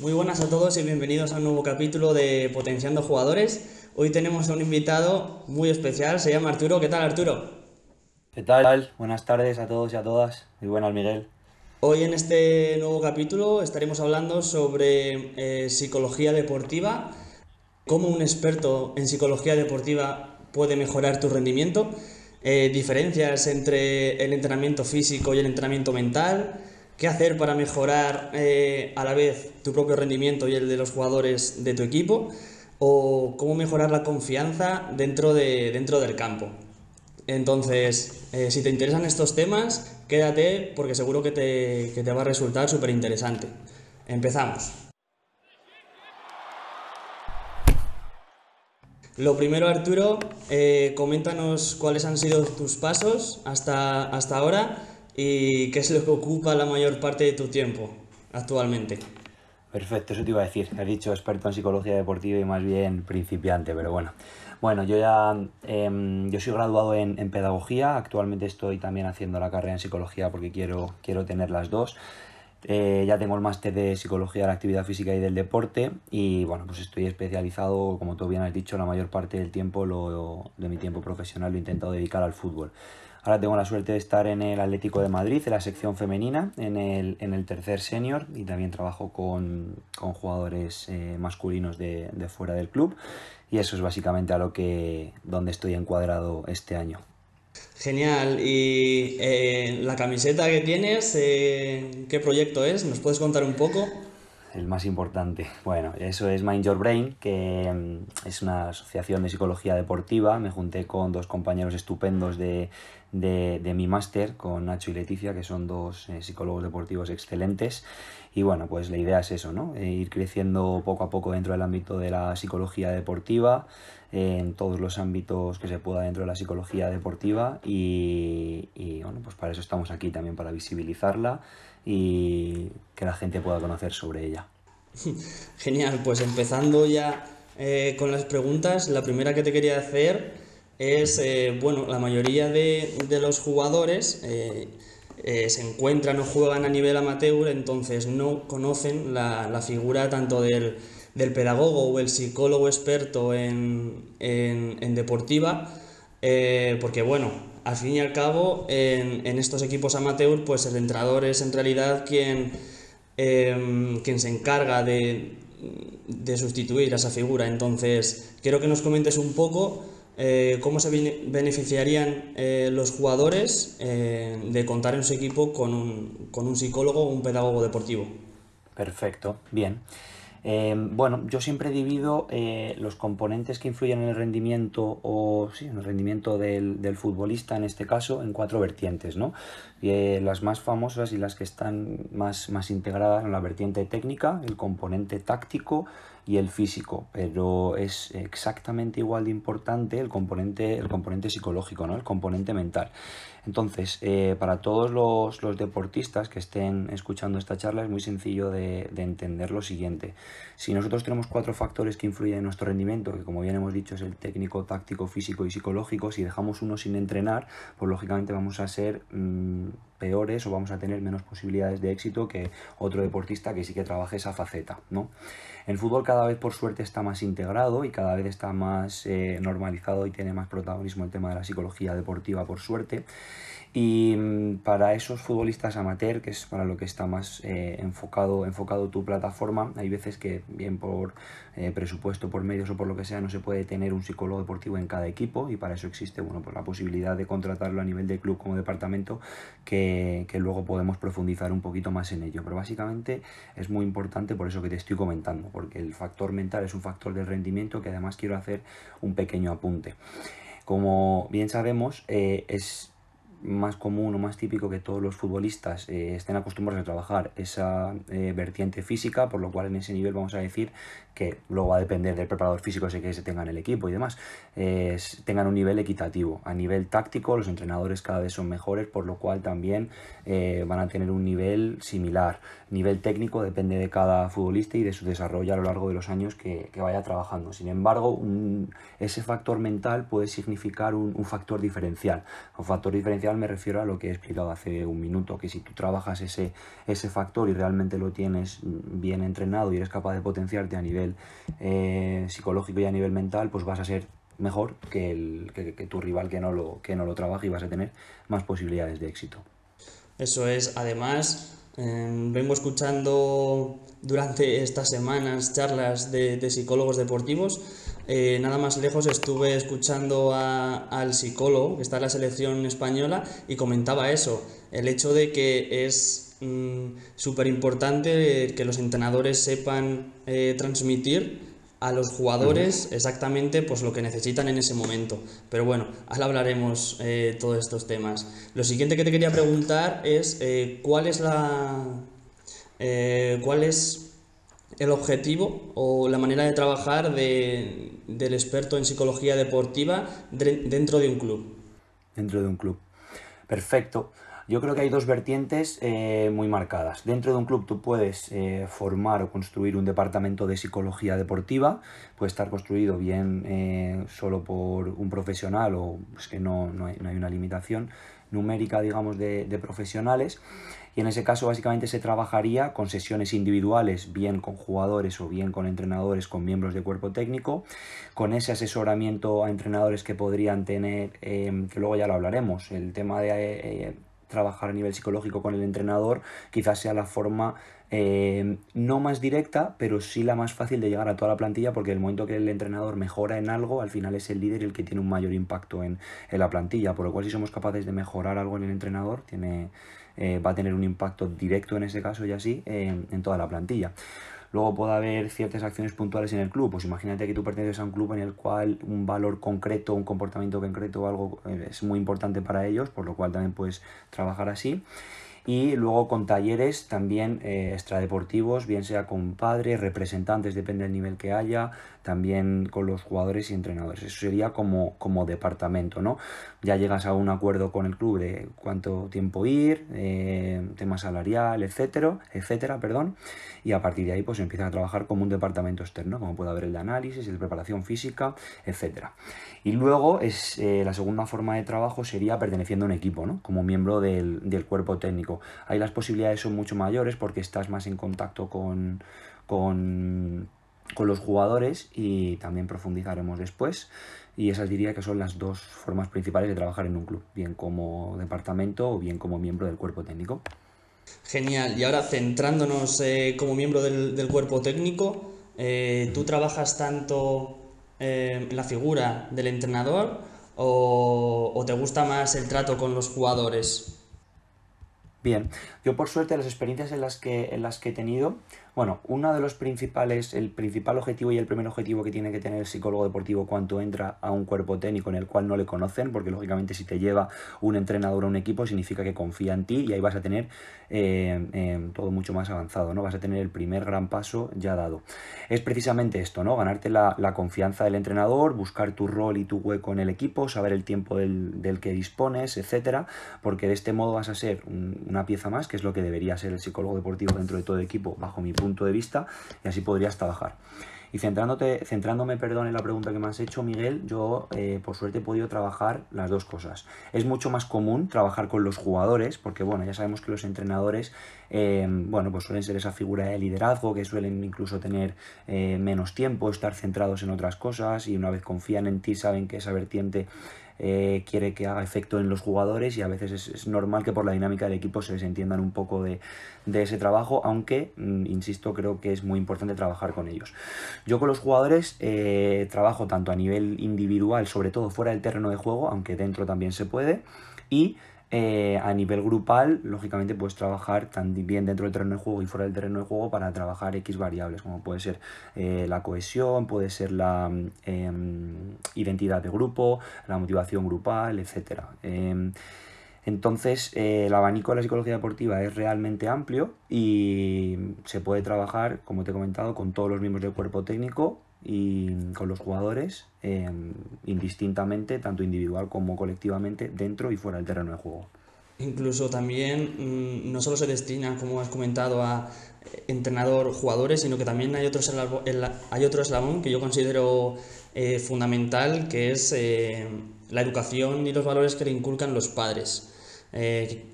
Muy buenas a todos y bienvenidos a un nuevo capítulo de Potenciando Jugadores. Hoy tenemos a un invitado muy especial, se llama Arturo. ¿Qué tal Arturo? ¿Qué tal? Buenas tardes a todos y a todas. Muy buenas Miguel. Hoy en este nuevo capítulo estaremos hablando sobre eh, psicología deportiva, cómo un experto en psicología deportiva puede mejorar tu rendimiento, eh, diferencias entre el entrenamiento físico y el entrenamiento mental, qué hacer para mejorar eh, a la vez tu propio rendimiento y el de los jugadores de tu equipo, o cómo mejorar la confianza dentro, de, dentro del campo. Entonces, eh, si te interesan estos temas, quédate porque seguro que te, que te va a resultar súper interesante. Empezamos. Lo primero, Arturo, eh, coméntanos cuáles han sido tus pasos hasta, hasta ahora y qué es lo que ocupa la mayor parte de tu tiempo actualmente. Perfecto, eso te iba a decir. Has dicho experto en psicología deportiva y más bien principiante, pero bueno. Bueno, yo ya em, yo soy graduado en, en, pedagogía, actualmente estoy también haciendo la carrera en psicología porque quiero, quiero tener las dos. Eh, ya tengo el máster de psicología de la actividad física y del deporte y bueno, pues estoy especializado, como tú bien has dicho, la mayor parte del tiempo lo, de mi tiempo profesional lo he intentado dedicar al fútbol. Ahora tengo la suerte de estar en el Atlético de Madrid, en la sección femenina, en el, en el tercer senior y también trabajo con, con jugadores eh, masculinos de, de, fuera del club y eso es básicamente a lo que donde estoy encuadrado este año. Genial. ¿Y eh, la camiseta que tienes, eh, qué proyecto es? ¿Nos puedes contar un poco? El más importante. Bueno, eso es Mind Your Brain, que mm, es una asociación de psicología deportiva. Me junté con dos compañeros estupendos de, de, mi máster, con Nacho y Leticia, que son dos eh, psicólogos deportivos excelentes. Y bueno, pues la idea es eso, ¿no? Eh, ir creciendo poco a poco dentro del ámbito de la psicología deportiva, eh, en todos los ámbitos que se pueda dentro de la psicología deportiva. Y, y bueno, pues para eso estamos aquí también, para visibilizarla y que la gente pueda conocer sobre ella. Genial, pues empezando ya eh, con las preguntas, la primera que te quería hacer es, eh, bueno, la mayoría de, de los jugadores eh, se encuentran o juegan a nivel amateur, entonces no conocen la, la figura tanto del, del, pedagogo o el psicólogo experto en, en deportiva, porque bueno, al fin y al cabo, en, estos equipos amateur, pues el entrenador es en realidad quien, eh, quien se encarga de, de, sustituir a esa figura. Entonces, quiero que nos comentes un poco eh, cómo se beneficiarían eh, los jugadores eh, de contar en su equipo con un, con un psicólogo o un pedagogo deportivo. Perfecto, bien. Eh, bueno, yo siempre divido eh, los componentes que influyen en el rendimiento o sí, en el rendimiento del, del futbolista en este caso en cuatro vertientes, ¿no? Eh, las más famosas y las que están más, más integradas en la vertiente técnica, el componente táctico y el físico, pero es exactamente igual de importante el componente, el componente psicológico, ¿no? el componente mental. Entonces, eh, para todos los, los, deportistas que estén escuchando esta charla es muy sencillo de, de, entender lo siguiente. Si nosotros tenemos cuatro factores que influyen en nuestro rendimiento, que como bien hemos dicho es el técnico, táctico, físico y psicológico, si dejamos uno sin entrenar, pues lógicamente vamos a ser mmm, peores o vamos a tener menos posibilidades de éxito que otro deportista que sí que trabaje esa faceta, ¿no? El fútbol cada vez por suerte está más integrado y cada vez está más eh, normalizado y tiene más protagonismo el tema de la psicología deportiva por suerte. Y mm, para esos futbolistas amateur, que es para lo que está más eh, enfocado, enfocado tu plataforma, hay veces que bien por eh, presupuesto, por medios o por lo que sea, no se puede tener un psicólogo deportivo en cada equipo y para eso existe bueno, pues la posibilidad de contratarlo a nivel de club como departamento que, que luego podemos profundizar un poquito más en ello. Pero básicamente es muy importante por eso que te estoy comentando, porque el factor mental es un factor del rendimiento que además quiero hacer un pequeño apunte. Como bien sabemos, eh, es más común o más típico que todos los futbolistas eh, estén acostumbrados a trabajar esa eh, vertiente física, por lo cual en ese nivel vamos a decir que luego va a depender del preparador físico ese que se tenga en el equipo y demás, eh, tengan un nivel equitativo. A nivel táctico los entrenadores cada vez son mejores, por lo cual también eh, van a tener un nivel similar. Nivel técnico depende de cada futbolista y de su desarrollo a lo largo de los años que, que vaya trabajando. Sin embargo, un, ese factor mental puede significar un, un factor diferencial. Un factor diferencial me refiero a lo que he explicado hace un minuto, que si tú trabajas ese, ese factor y realmente lo tienes bien entrenado y eres capaz de potenciarte a nivel eh, psicológico y a nivel mental, pues vas a ser mejor que, tu rival que no, lo, que no lo trabaja y vas a tener más posibilidades de éxito. Eso es, además, em, vengo escuchando durante estas semanas charlas de, psicólogos deportivos. Eh, nada más lejos estuve escuchando al psicólogo que está en la selección española y comentaba eso, el hecho de que es mm, súper importante que los entrenadores sepan eh, transmitir a los jugadores exactamente pues lo que necesitan en ese momento. Pero bueno, ahora hablaremos eh, todos estos temas. Lo siguiente que te quería preguntar es eh, cuál es la eh, cuál es el objetivo o la manera de trabajar de, del experto en psicología deportiva dentro de un club. Dentro de un club. Perfecto. Yo creo que hay dos vertientes eh, muy marcadas. Dentro de un club tú puedes eh, formar o construir un departamento de psicología deportiva, puede estar construido bien eh, solo por un profesional o es que no, no, hay, una limitación numérica, digamos, de profesionales. Y en ese caso básicamente se trabajaría con sesiones individuales, bien con jugadores o bien con entrenadores, con miembros de cuerpo técnico, con ese asesoramiento a entrenadores que podrían tener, que luego ya lo hablaremos, el tema de trabajar a nivel psicológico con el entrenador quizás sea la forma eh, no más directa, pero sí la más fácil de llegar a toda la plantilla, porque el momento que el entrenador mejora en algo, al final es el líder el que tiene un mayor impacto en, la plantilla, por lo cual si somos capaces de mejorar algo en el entrenador, tiene, eh, va a tener un impacto directo en ese caso y así en toda la plantilla. Luego puede haber ciertas acciones puntuales en el club. Pues imagínate que tú perteneces a un club en el cual un valor concreto, un comportamiento concreto o algo eh, es muy importante para ellos, por lo cual también puedes trabajar así y luego con talleres también eh, extradeportivos, bien sea con padres, representantes, depende del nivel que haya, también con los jugadores y entrenadores. Eso sería como, como departamento, ¿no? Ya llegas a un acuerdo con el club de cuánto tiempo ir, eh, tema salarial, etcétera, etcétera, perdón, y a partir de ahí pues empiezan a trabajar como un departamento externo, como puede haber el de análisis, el de preparación física, etcétera. Y luego es eh, la segunda forma de trabajo sería perteneciendo a un equipo, ¿no? Como miembro del, del cuerpo técnico Ahí las posibilidades son mucho mayores porque estás más en contacto con, con, los jugadores y también profundizaremos después. Y esas diría que son las dos formas principales de trabajar en un club, bien como departamento o bien como miembro del cuerpo técnico. Genial. Y ahora centrándonos eh, como miembro del, cuerpo técnico, eh, ¿tú trabajas tanto eh, la figura del entrenador o, o, te gusta más el trato con los jugadores? Bien, yo por suerte las experiencias en las que, en las que he tenido, bueno, uno de los principales, el principal objetivo y el primer objetivo que tiene que tener el psicólogo deportivo cuando entra a un cuerpo técnico en el cual no le conocen, porque lógicamente si te lleva un entrenador a un equipo significa que confía en ti y ahí vas a tener eh, eh, todo mucho más avanzado, ¿no? Vas a tener el primer gran paso ya dado. Es precisamente esto, ¿no? Ganarte la, confianza del entrenador, buscar tu rol y tu hueco en el equipo, saber el tiempo del, del que dispones, etcétera, porque de este modo vas a ser una pieza más, que es lo que debería ser el psicólogo deportivo dentro de todo equipo, bajo mi punto de vista, y así podrías trabajar. Y centrándote, centrándome, perdón, en la pregunta que me has hecho, Miguel, yo eh, por suerte he podido trabajar las dos cosas. Es mucho más común trabajar con los jugadores, porque bueno, ya sabemos que los entrenadores, eh, bueno, pues suelen ser esa figura de liderazgo, que suelen incluso tener eh, menos tiempo, estar centrados en otras cosas, y una vez confían en ti, saben que esa vertiente eh, quiere que haga efecto en los jugadores y a veces es, normal que por la dinámica del equipo se desentiendan un poco de, ese trabajo, aunque, mm, insisto, creo que es muy importante trabajar con ellos. Yo con los jugadores eh, trabajo tanto a nivel individual, sobre todo fuera del terreno de juego, aunque dentro también se puede, y eh, a nivel grupal, lógicamente puedes trabajar también dentro del terreno de juego y fuera del terreno de juego para trabajar X variables, como puede ser eh, la cohesión, puede ser la em, identidad de grupo, la motivación grupal, etc. Em, entonces, eh, el abanico de la psicología deportiva es realmente amplio y se puede trabajar, como te he comentado, con todos los miembros del cuerpo técnico y con los jugadores em, indistintamente, tanto individual como colectivamente, dentro y fuera del terreno de juego. Incluso también mm, no solo se destina, como has comentado, a entrenador, jugadores, sino que también hay otro hay otro eslabón que yo considero eh, fundamental, que es eh, la educación y los valores que le inculcan los padres. Eh,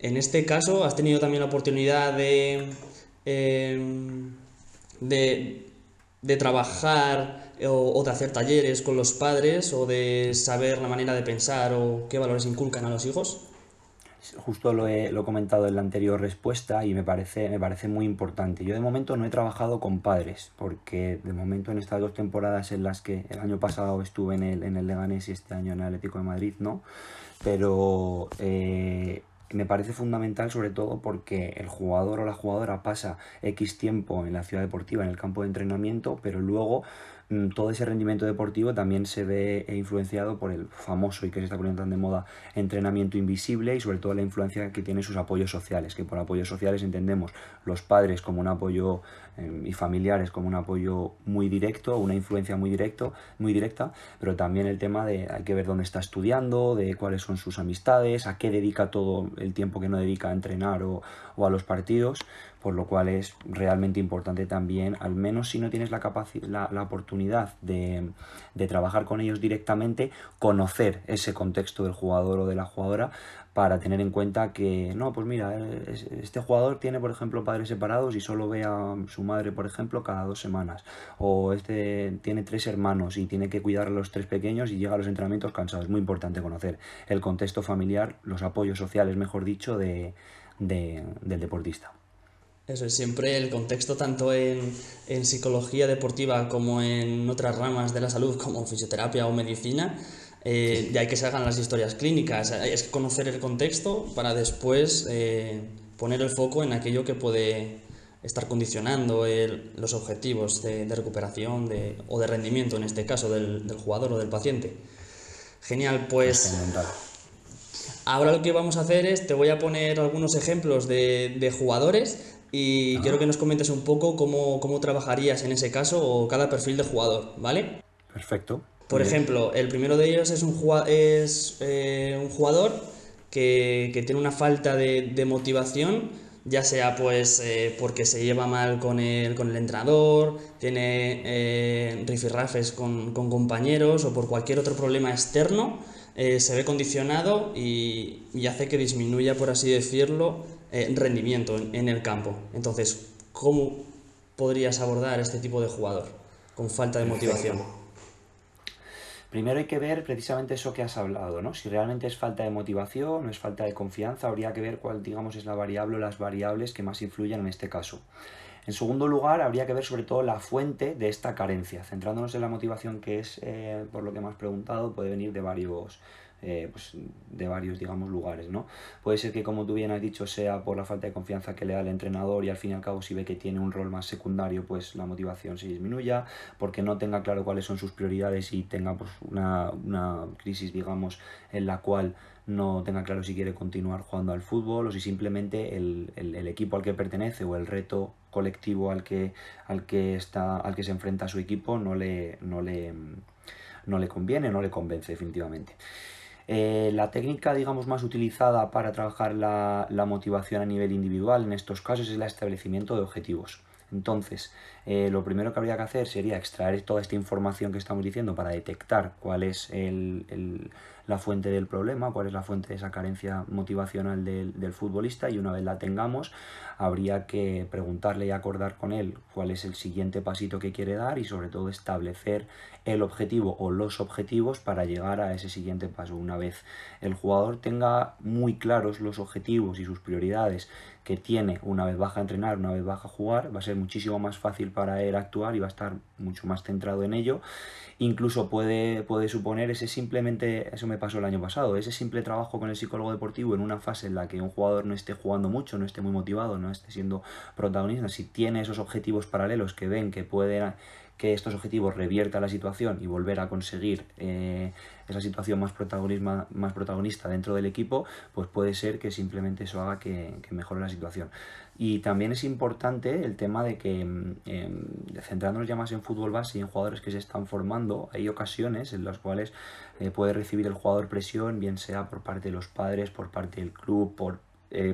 en este caso, ¿has tenido también la oportunidad de, em, de, de, trabajar o, de hacer talleres con los padres o de saber la manera de pensar o qué valores inculcan a los hijos? Justo lo he, lo he, comentado en la anterior respuesta y me parece, me parece muy importante. Yo de momento no he trabajado con padres, porque de momento en estas dos temporadas en las que el año pasado estuve en el, en el Leganés y este año en el Atlético de Madrid, no. Pero eh, me parece fundamental sobre todo porque el jugador o la jugadora pasa X tiempo en la ciudad deportiva, en el campo de entrenamiento, pero luego Mm, todo ese rendimiento deportivo también se ve influenciado por el famoso y que se está poniendo tan de moda entrenamiento invisible y sobre todo la influencia que tiene sus apoyos sociales, que por apoyos sociales entendemos los padres como un apoyo eh, y familiares como un apoyo muy directo, una influencia muy directo, muy directa, pero también el tema de hay que ver dónde está estudiando, de cuáles son sus amistades, a qué dedica todo el tiempo que no dedica a entrenar o, o a los partidos, por lo cual es realmente importante también, al menos si no tienes la, la, la oportunidad de, de, trabajar con ellos directamente, conocer ese contexto del jugador o de la jugadora para tener en cuenta que, no, pues mira, este jugador tiene, por ejemplo, padres separados y solo ve a su madre, por ejemplo, cada dos semanas, o este tiene tres hermanos y tiene que cuidar a los tres pequeños y llega a los entrenamientos cansado. Es muy importante conocer el contexto familiar, los apoyos sociales, mejor dicho, de, de, del deportista. Eso es siempre el contexto tanto en, en, psicología deportiva como en otras ramas de la salud como fisioterapia o medicina. Eh, de ahí que se hagan las historias clínicas. Es conocer el contexto para después eh, poner el foco en aquello que puede estar condicionando el, los objetivos de, de recuperación de, o de rendimiento, en este caso, del, del jugador o del paciente. Genial, pues... Ahora lo que vamos a hacer es, te voy a poner algunos ejemplos de, de jugadores y quiero que nos comentes un poco cómo, cómo, trabajarías en ese caso o cada perfil de jugador, ¿vale? Perfecto. Por ejemplo, el primero de ellos es un, es, eh, un jugador que, que, tiene una falta de, de motivación, ya sea pues eh, porque se lleva mal con el, con el entrenador, tiene eh, rifirrafes con, con compañeros o por cualquier otro problema externo, eh, se ve condicionado y, y, hace que disminuya, por así decirlo, eh, rendimiento en, en, el campo. Entonces, ¿cómo podrías abordar este tipo de jugador con falta de motivación? Primero hay que ver precisamente eso que has hablado, ¿no? Si realmente es falta de motivación o es falta de confianza, habría que ver cuál, digamos, es la variable o las variables que más influyen en este caso. En segundo lugar, habría que ver sobre todo la fuente de esta carencia. Centrándonos en la motivación, que es, eh, por lo que me has preguntado, puede venir de varios, eh, pues, de varios, digamos, lugares, ¿no? Puede ser que, como tú bien has dicho, sea por la falta de confianza que le da el entrenador y al fin y al cabo si ve que tiene un rol más secundario, pues la motivación se disminuya, porque no tenga claro cuáles son sus prioridades y tenga pues, una, una crisis, digamos, en la cual no tenga claro si quiere continuar jugando al fútbol o si simplemente el, el, equipo al que pertenece o el reto colectivo al que, al que, está, al que se enfrenta su equipo no le, no le, no le conviene, no le convence definitivamente. Eh, la técnica, digamos, más utilizada para trabajar la, motivación a nivel individual en estos casos es el establecimiento de objetivos. Entonces, eh, lo primero que habría que hacer sería extraer toda esta información que estamos diciendo para detectar cuál es el, la fuente del problema, cuál es la fuente de esa carencia motivacional del, del, futbolista y una vez la tengamos, habría que preguntarle y acordar con él cuál es el siguiente pasito que quiere dar y sobre todo establecer el objetivo o los objetivos para llegar a ese siguiente paso. Una vez el jugador tenga muy claros los objetivos y sus prioridades que tiene una vez baja a entrenar, una vez baja a jugar, va a ser muchísimo más fácil para él actuar y va a estar mucho más centrado en ello. Incluso puede, puede suponer ese simplemente, eso me pasó el año pasado, ese simple trabajo con el psicólogo deportivo en una fase en la que un jugador no esté jugando mucho, no esté muy motivado, no esté siendo protagonista, si tiene esos objetivos paralelos que ven que pueden que estos objetivos revierta la situación y volver a conseguir eh, esa situación más, más protagonista dentro del equipo, pues puede ser que simplemente eso haga que mejore la situación. Y también es importante el tema de que, eh, centrándonos ya más en fútbol base y en jugadores que se están formando, hay ocasiones en las cuales eh, puede recibir el jugador presión, bien sea por parte de los padres, por parte del club, por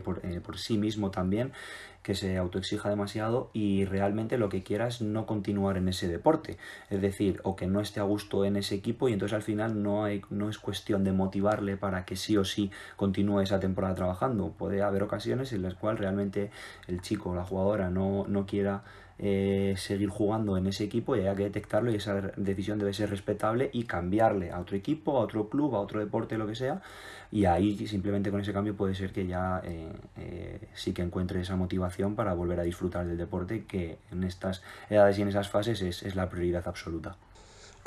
por, por sí mismo también que se autoexija demasiado y realmente lo que quiera es no continuar en ese deporte. Es decir, o que no esté a gusto en ese equipo y entonces al final no, hay, no es cuestión de motivarle para que sí o sí continúe esa temporada trabajando. Puede haber ocasiones en las cuales realmente el chico o la jugadora no, no quiera eh, seguir jugando en ese equipo y haya que detectarlo y esa decisión debe ser respetable y cambiarle a otro equipo, a otro club, a otro deporte, lo que sea. Y ahí simplemente con ese cambio puede ser que ya eh, eh, sí que encuentre esa motivación para volver a disfrutar del deporte que en estas edades y en esas fases es, es la prioridad absoluta.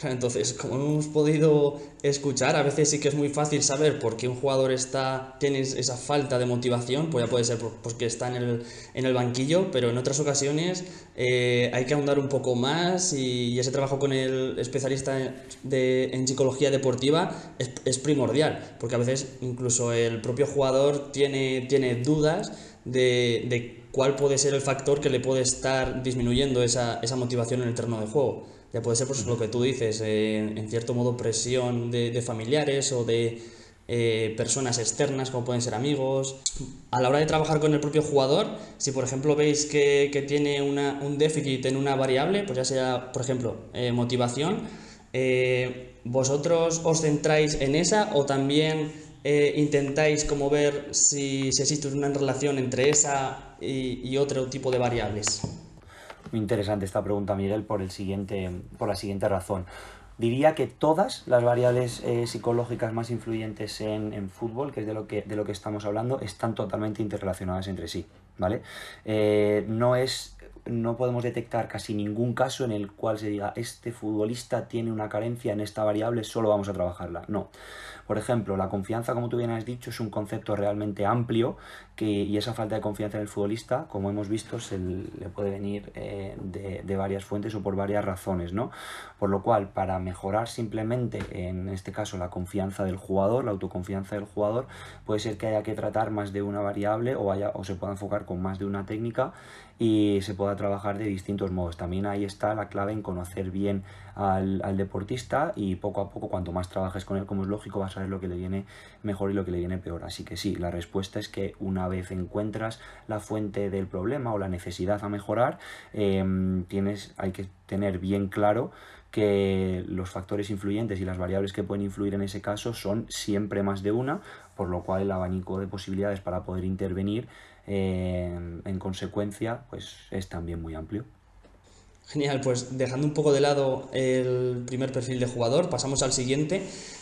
Entonces, como hemos podido escuchar, a veces sí que es muy fácil saber por qué un jugador está, tiene esa falta de motivación, pues ya puede ser porque está en el, en el banquillo, pero en otras ocasiones eh, hay que ahondar un poco más y, ese trabajo con el especialista de, en psicología deportiva es, es, primordial, porque a veces incluso el propio jugador tiene, tiene dudas de, de cuál puede ser el factor que le puede estar disminuyendo esa, esa motivación en el terreno de juego. Ya puede ser pues, lo que tú dices, eh, en cierto modo presión de, familiares o de eh, personas externas, como pueden ser amigos. A la hora de trabajar con el propio jugador, si por ejemplo veis que, tiene un déficit en una variable, pues ya sea, por ejemplo, eh, motivación, ¿vosotros os centráis en esa o también intentáis como ver si, existe una relación entre esa y otro tipo de variables? Muy interesante esta pregunta, Miguel, por, el siguiente, por la siguiente razón. Diría que todas las variables eh, psicológicas más influyentes en, fútbol, que es de lo que, de lo que estamos hablando, están totalmente interrelacionadas entre sí. ¿vale? Eh, no es no podemos detectar casi ningún caso en el cual se diga este futbolista tiene una carencia en esta variable, solo vamos a trabajarla. No. Por ejemplo, la confianza, como tú bien has dicho, es un concepto realmente amplio que, y esa falta de confianza en el futbolista, como hemos visto, se le puede venir eh, de, varias fuentes o por varias razones, ¿no? Por lo cual, para mejorar simplemente, en este caso, la confianza del jugador, la autoconfianza del jugador, puede ser que haya que tratar más de una variable o, o se pueda enfocar con más de una técnica y se pueda trabajar de distintos modos. También ahí está la clave en conocer bien al, deportista y poco a poco, cuanto más trabajes con él, como es lógico, vas a ver lo que le viene mejor y lo que le viene peor. Así que sí, la respuesta es que una vez encuentras la fuente del problema o la necesidad a mejorar, em, tienes, hay que tener bien claro que los factores influyentes y las variables que pueden influir en ese caso son siempre más de una, por lo cual el abanico de posibilidades para poder intervenir eh, en consecuencia pues es también muy amplio. Genial, pues dejando un poco de lado el primer perfil de jugador, pasamos al siguiente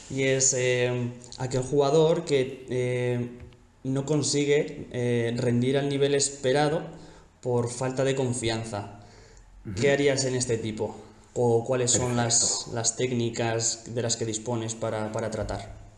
y es eh, aquel jugador que eh, no consigue eh, rendir al nivel esperado por falta de confianza. ¿Qué harías en este tipo? ¿O cuáles son las, las, técnicas de las que dispones para, para tratar?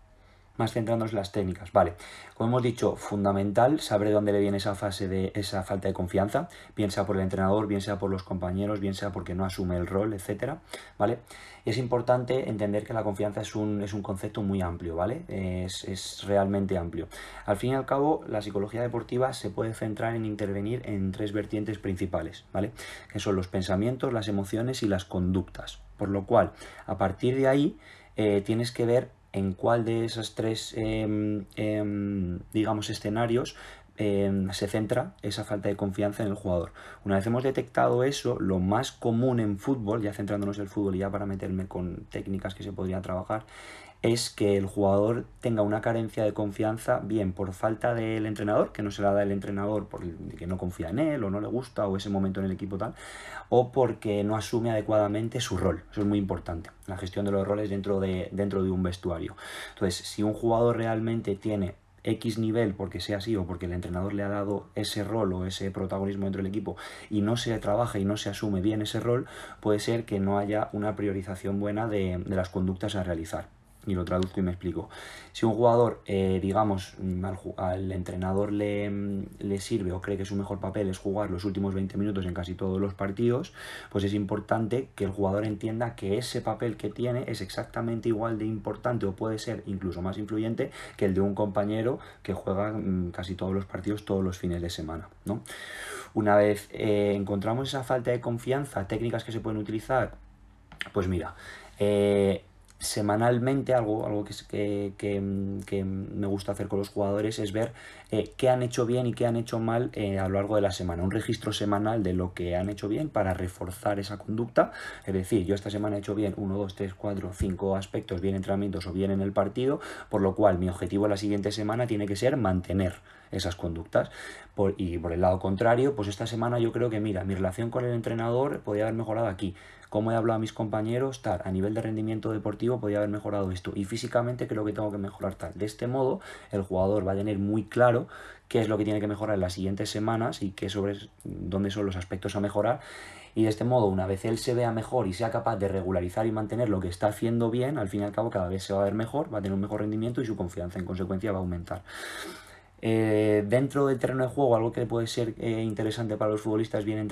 Más centrándonos en las técnicas. Vale, como hemos dicho, fundamental saber de dónde le viene esa fase de esa falta de confianza, bien sea por el entrenador, bien sea por los compañeros, bien sea porque no asume el rol, etcétera, ¿vale? es importante entender que la confianza es un, es un concepto muy amplio, ¿vale? Es, es realmente amplio. Al fin y al cabo, la psicología deportiva se puede centrar en intervenir en tres vertientes principales, ¿vale? Que son los pensamientos, las emociones y las conductas. Por lo cual, a partir de ahí, eh, tienes que ver en cuál de esos tres, em, em, digamos, escenarios em, se centra esa falta de confianza en el jugador. Una vez hemos detectado eso, lo más común en fútbol, ya centrándonos en el fútbol y ya para meterme con técnicas que se podrían trabajar, es que el jugador tenga una carencia de confianza, bien por falta del entrenador, que no se la da el entrenador porque no confía en él o no le gusta o ese momento en el equipo tal, o porque no asume adecuadamente su rol. Eso es muy importante, la gestión de los roles dentro de, dentro de un vestuario. Entonces, si un jugador realmente tiene X nivel porque sea así o porque el entrenador le ha dado ese rol o ese protagonismo dentro del equipo y no se trabaja y no se asume bien ese rol, puede ser que no haya una priorización buena de las conductas a realizar y lo traduzco y me explico. Si un jugador, eh, digamos, mm, al, entrenador le, mm, le, sirve o cree que su mejor papel es jugar los últimos 20 minutos en casi todos los partidos, pues es importante que el jugador entienda que ese papel que tiene es exactamente igual de importante o puede ser incluso más influyente que el de un compañero que juega mm, casi todos los partidos todos los fines de semana. ¿no? Una vez eh, encontramos esa falta de confianza, técnicas que se pueden utilizar, pues mira, eh, semanalmente algo, algo que, que, me gusta hacer con los jugadores es ver eh, qué han hecho bien y qué han hecho mal eh, a lo largo de la semana. Un registro semanal de lo que han hecho bien para reforzar esa conducta. Es decir, yo esta semana he hecho bien 1, 2, 3, 4, 5 aspectos, bien entrenamientos o bien en el partido, por lo cual mi objetivo la siguiente semana tiene que ser mantener esas conductas. y por el lado contrario, pues esta semana yo creo que, mira, mi relación con el entrenador podría haber mejorado aquí cómo he hablado a mis compañeros, tal, a nivel de rendimiento deportivo podía haber mejorado esto y físicamente creo que tengo que mejorar tal. De este modo, el jugador va a tener muy claro qué es lo que tiene que mejorar en las siguientes semanas y qué sobre dónde son los aspectos a mejorar. Y de este modo, una vez él se vea mejor y sea capaz de regularizar y mantener lo que está haciendo bien, al fin y al cabo cada vez se va a ver mejor, va a tener un mejor rendimiento y su confianza en consecuencia va a aumentar. Eh, dentro del terreno de juego, algo que puede ser eh, interesante para los futbolistas bien,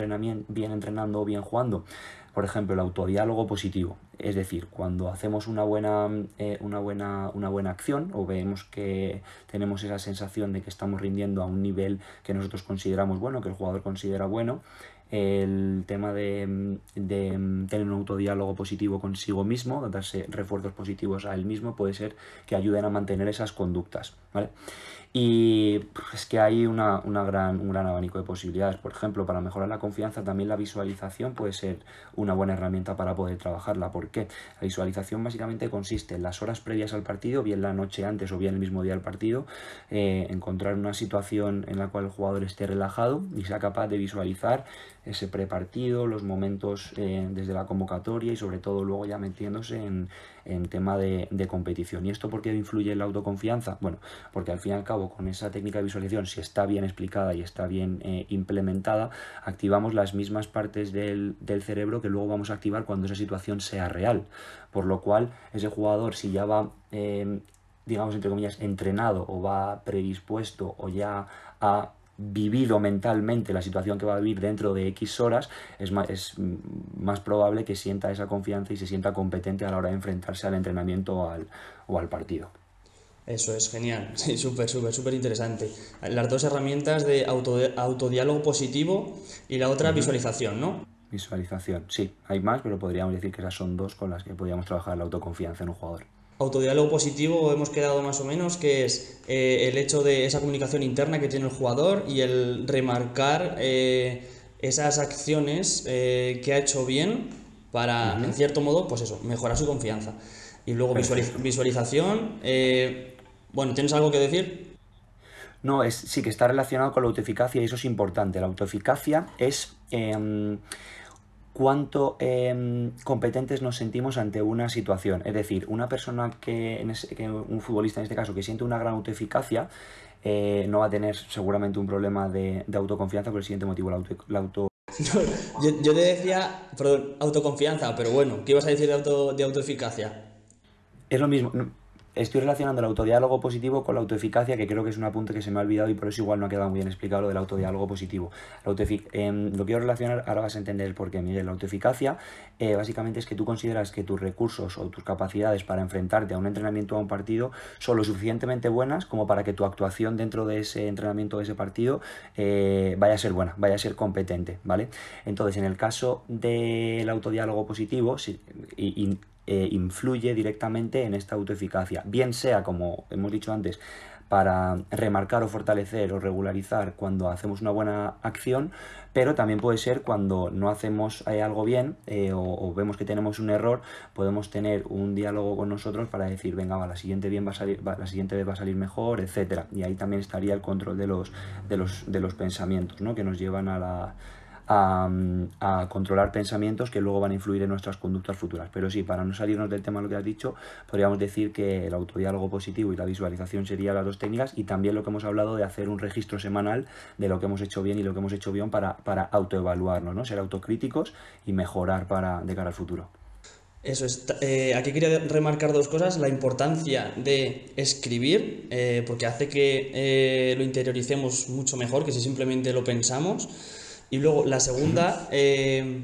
bien entrenando o bien jugando, por ejemplo, el autodiálogo positivo. Es decir, cuando hacemos una buena, eh, una, buena, una buena acción o vemos que tenemos esa sensación de que estamos rindiendo a un nivel que nosotros consideramos bueno, que el jugador considera bueno, el tema de, de, tener un autodiálogo positivo consigo mismo, darse refuerzos positivos a él mismo, puede ser que ayuden a mantener esas conductas. ¿vale? Y es que hay una, una gran, un gran abanico de posibilidades. Por ejemplo, para mejorar la confianza, también la visualización puede ser una buena herramienta para poder trabajarla. ¿Por qué? La visualización básicamente consiste en las horas previas al partido, bien la noche antes o bien el mismo día del partido, eh, encontrar una situación en la cual el jugador esté relajado y sea capaz de visualizar ese prepartido, los momentos eh, desde la convocatoria y sobre todo luego ya metiéndose en, en tema de, de, competición. ¿Y esto por qué influye en la autoconfianza? Bueno, porque al fin y al cabo con esa técnica de visualización, si está bien explicada y está bien eh, implementada, activamos las mismas partes del, del, cerebro que luego vamos a activar cuando esa situación sea real. Por lo cual, ese jugador, si ya va... Eh, digamos, entre comillas, entrenado o va predispuesto o ya ha vivido mentalmente la situación que va a vivir dentro de X horas, es más, es más probable que sienta esa confianza y se sienta competente a la hora de enfrentarse al entrenamiento o al, o al partido. Eso es genial, sí, súper, súper, súper interesante. Las dos herramientas de auto, autodiálogo positivo y la otra visualización, ¿no? Visualización, sí, hay más, pero podríamos decir que esas son dos con las que podríamos trabajar la autoconfianza en un jugador autodiálogo positivo hemos quedado más o menos, que es eh, el hecho de esa comunicación interna que tiene el jugador y el remarcar eh, esas acciones eh, que ha hecho bien para, en cierto modo, pues eso, mejorar su confianza. Y luego visualización, bueno, ¿tienes algo que decir? No, es, sí que está relacionado con la autoeficacia y eso es importante. La autoeficacia es em, cuánto em, competentes nos sentimos ante una situación. Es decir, una persona que, un futbolista en este caso, que siente una gran autoeficacia, eh, no va a tener seguramente un problema de, autoconfianza por el siguiente motivo, la auto... yo, yo, te decía, perdón, autoconfianza, pero bueno, ¿qué ibas a decir de, auto, de autoeficacia? Es lo mismo, Estoy relacionando el autodiálogo positivo con la autoeficacia, que creo que es un apunte que se me ha olvidado y por eso igual no ha quedado muy bien explicado lo del autodiálogo positivo. Em, lo quiero relacionar, ahora vas a entender el porqué, Miguel. La autoeficacia eh, básicamente es que tú consideras que tus recursos o tus capacidades para enfrentarte a un entrenamiento o a un partido son lo suficientemente buenas como para que tu actuación dentro de ese entrenamiento de ese partido eh, vaya a ser buena, vaya a ser competente, ¿vale? Entonces, en el caso del autodiálogo positivo, y eh, influye directamente en esta autoeficacia. Bien sea, como hemos dicho antes, para remarcar o fortalecer o regularizar cuando hacemos una buena acción, pero también puede ser cuando no hacemos eh, algo bien eh, o, vemos que tenemos un error, podemos tener un diálogo con nosotros para decir, venga, va, la siguiente bien va a salir, la siguiente vez va a salir mejor, etcétera. Y ahí también estaría el control de los, de los, de los pensamientos, ¿no? que nos llevan a la a, controlar pensamientos que luego van a influir en nuestras conductas futuras. Pero sí, para no salirnos del tema de lo que has dicho, podríamos decir que el autodiálogo positivo y la visualización serían las dos técnicas y también lo que hemos hablado de hacer un registro semanal de lo que hemos hecho bien y lo que hemos hecho bien para, para autoevaluarnos, ¿no? ser autocríticos y mejorar para, de cara al futuro. Eso es. Eh, aquí quería remarcar dos cosas. La importancia de escribir, eh, porque hace que eh, lo interioricemos mucho mejor que si simplemente lo pensamos. Y luego la segunda, eh,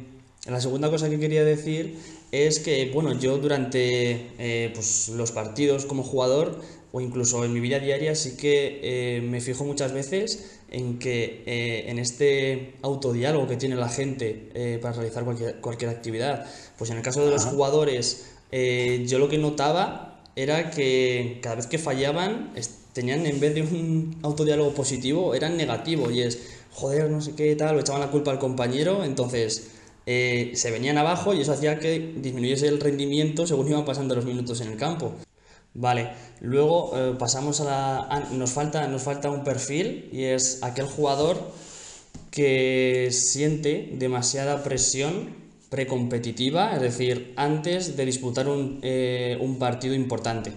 la segunda cosa que quería decir es que, bueno, yo durante eh, pues, los partidos como jugador o incluso en mi vida diaria sí que eh, me fijo muchas veces en que en este autodiálogo que tiene la gente para realizar cualquier, cualquier, actividad, pues en el caso de los jugadores eh, yo lo que notaba era que cada vez que fallaban tenían en vez de un autodiálogo positivo, eran negativo y es, joder, no sé qué tal, o echaban la culpa al compañero, entonces eh, se venían abajo y eso hacía que disminuyese el rendimiento según iban pasando los minutos en el campo. Vale, luego eh, pasamos a la... Nos, falta, nos falta un perfil y es aquel jugador que siente demasiada presión precompetitiva, es decir, antes de disputar un, eh, un partido importante.